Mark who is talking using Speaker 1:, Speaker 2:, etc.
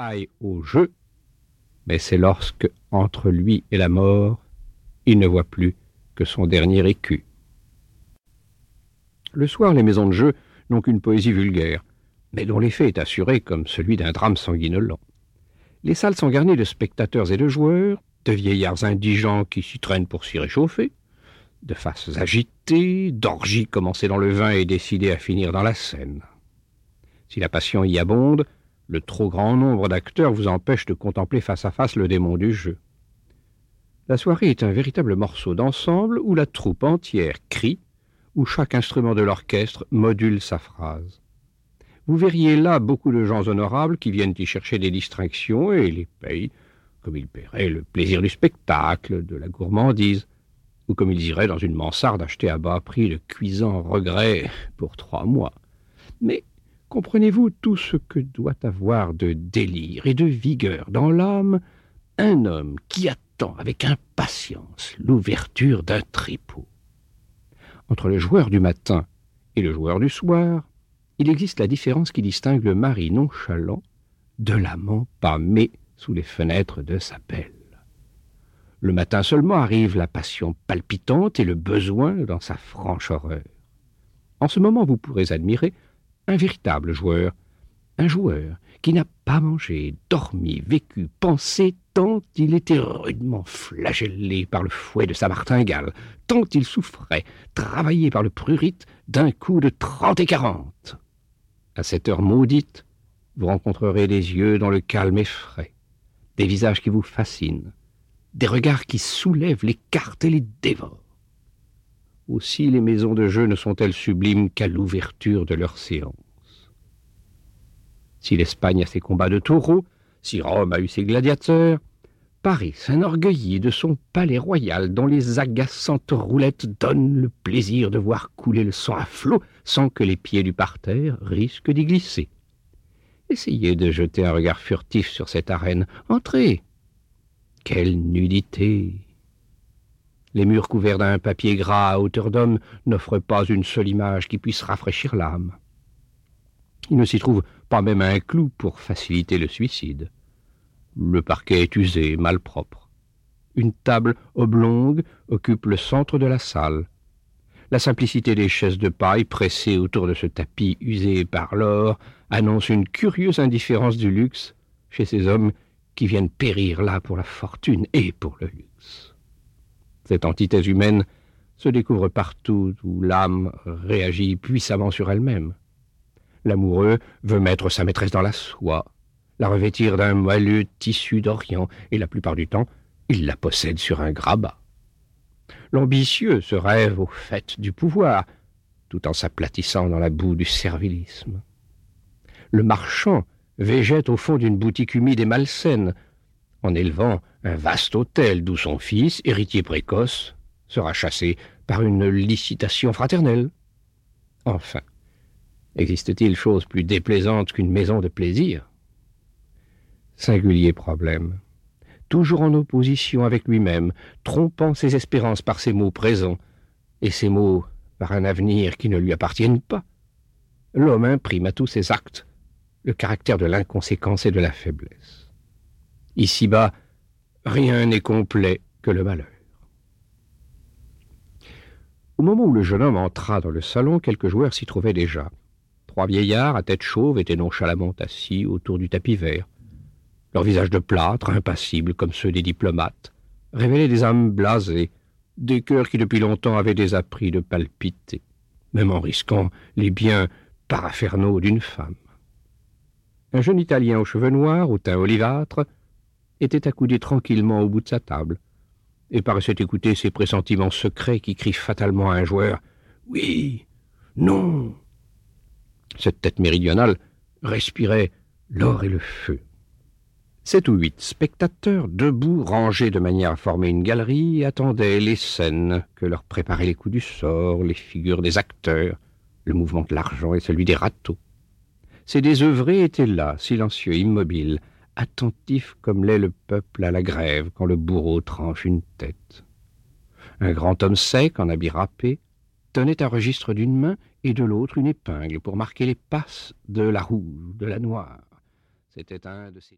Speaker 1: aille au jeu, mais c'est lorsque, entre lui et la mort, il ne voit plus que son dernier écu. Le soir, les maisons de jeu n'ont qu'une poésie vulgaire, mais dont l'effet est assuré comme celui d'un drame sanguinolent. Les salles sont garnies de spectateurs et de joueurs, de vieillards indigents qui s'y traînent pour s'y réchauffer, de faces agitées, d'orgies commencées dans le vin et décidées à finir dans la scène. Si la passion y abonde, le trop grand nombre d'acteurs vous empêche de contempler face à face le démon du jeu. La soirée est un véritable morceau d'ensemble où la troupe entière crie, où chaque instrument de l'orchestre module sa phrase. Vous verriez là beaucoup de gens honorables qui viennent y chercher des distractions et les payent comme ils paieraient le plaisir du spectacle, de la gourmandise, ou comme ils iraient dans une mansarde acheter à bas prix le cuisant regret pour trois mois. Mais comprenez-vous tout ce que doit avoir de délire et de vigueur dans l'âme un homme qui attend avec impatience l'ouverture d'un tripot? Entre le joueur du matin et le joueur du soir, il existe la différence qui distingue le mari nonchalant de l'amant pâmé sous les fenêtres de sa belle. Le matin seulement arrive la passion palpitante et le besoin dans sa franche horreur. En ce moment, vous pourrez admirer un véritable joueur, un joueur qui n'a pas mangé, dormi, vécu, pensé tant il était rudement flagellé par le fouet de sa martingale, tant il souffrait, travaillé par le prurite d'un coup de trente et quarante. À cette heure maudite, vous rencontrerez des yeux dont le calme effraie, des visages qui vous fascinent, des regards qui soulèvent les cartes et les dévorent. Aussi les maisons de jeu ne sont-elles sublimes qu'à l'ouverture de leurs séances. Si l'Espagne a ses combats de taureaux, si Rome a eu ses gladiateurs, Paris s'enorgueillit de son palais royal dont les agaçantes roulettes donnent le plaisir de voir couler le sang à flot sans que les pieds du parterre risquent d'y glisser. Essayez de jeter un regard furtif sur cette arène. Entrez. Quelle nudité. Les murs couverts d'un papier gras à hauteur d'homme n'offrent pas une seule image qui puisse rafraîchir l'âme. Il ne s'y trouve pas même un clou pour faciliter le suicide. Le parquet est usé, malpropre. Une table oblongue occupe le centre de la salle. La simplicité des chaises de paille pressées autour de ce tapis usé par l'or annonce une curieuse indifférence du luxe chez ces hommes qui viennent périr là pour la fortune et pour le luxe. Cette antithèse humaine se découvre partout où l'âme réagit puissamment sur elle-même. L'amoureux veut mettre sa maîtresse dans la soie, la revêtir d'un moelleux tissu d'Orient, et la plupart du temps, il la possède sur un grabat. L'ambitieux se rêve au fait du pouvoir, tout en s'aplatissant dans la boue du servilisme. Le marchand végète au fond d'une boutique humide et malsaine, en élevant un vaste hôtel d'où son fils, héritier précoce, sera chassé par une licitation fraternelle. Enfin, existe-t-il chose plus déplaisante qu'une maison de plaisir? Singulier problème. Toujours en opposition avec lui-même, trompant ses espérances par ses mots présents, et ses mots par un avenir qui ne lui appartiennent pas. L'homme imprime à tous ses actes le caractère de l'inconséquence et de la faiblesse. Ici-bas, rien n'est complet que le malheur. Au moment où le jeune homme entra dans le salon, quelques joueurs s'y trouvaient déjà. Trois vieillards à tête chauve étaient nonchalamment assis autour du tapis vert. Leurs visages de plâtre, impassibles comme ceux des diplomates, révélaient des âmes blasées, des cœurs qui depuis longtemps avaient désappris de palpiter, même en risquant les biens paraphernaux d'une femme. Un jeune Italien aux cheveux noirs, au teint olivâtre, était accoudé tranquillement au bout de sa table, et paraissait écouter ces pressentiments secrets qui crient fatalement à un joueur Oui, non. Cette tête méridionale respirait l'or et le feu. Sept ou huit spectateurs, debout, rangés de manière à former une galerie, attendaient les scènes que leur préparaient les coups du sort, les figures des acteurs, le mouvement de l'argent et celui des râteaux. Ces désœuvrés étaient là, silencieux, immobiles, attentifs comme l'est le peuple à la grève quand le bourreau tranche une tête. Un grand homme sec, en habit râpé, tenait un registre d'une main et de l'autre une épingle pour marquer les passes de la rouge, de la noire. C'était un de ces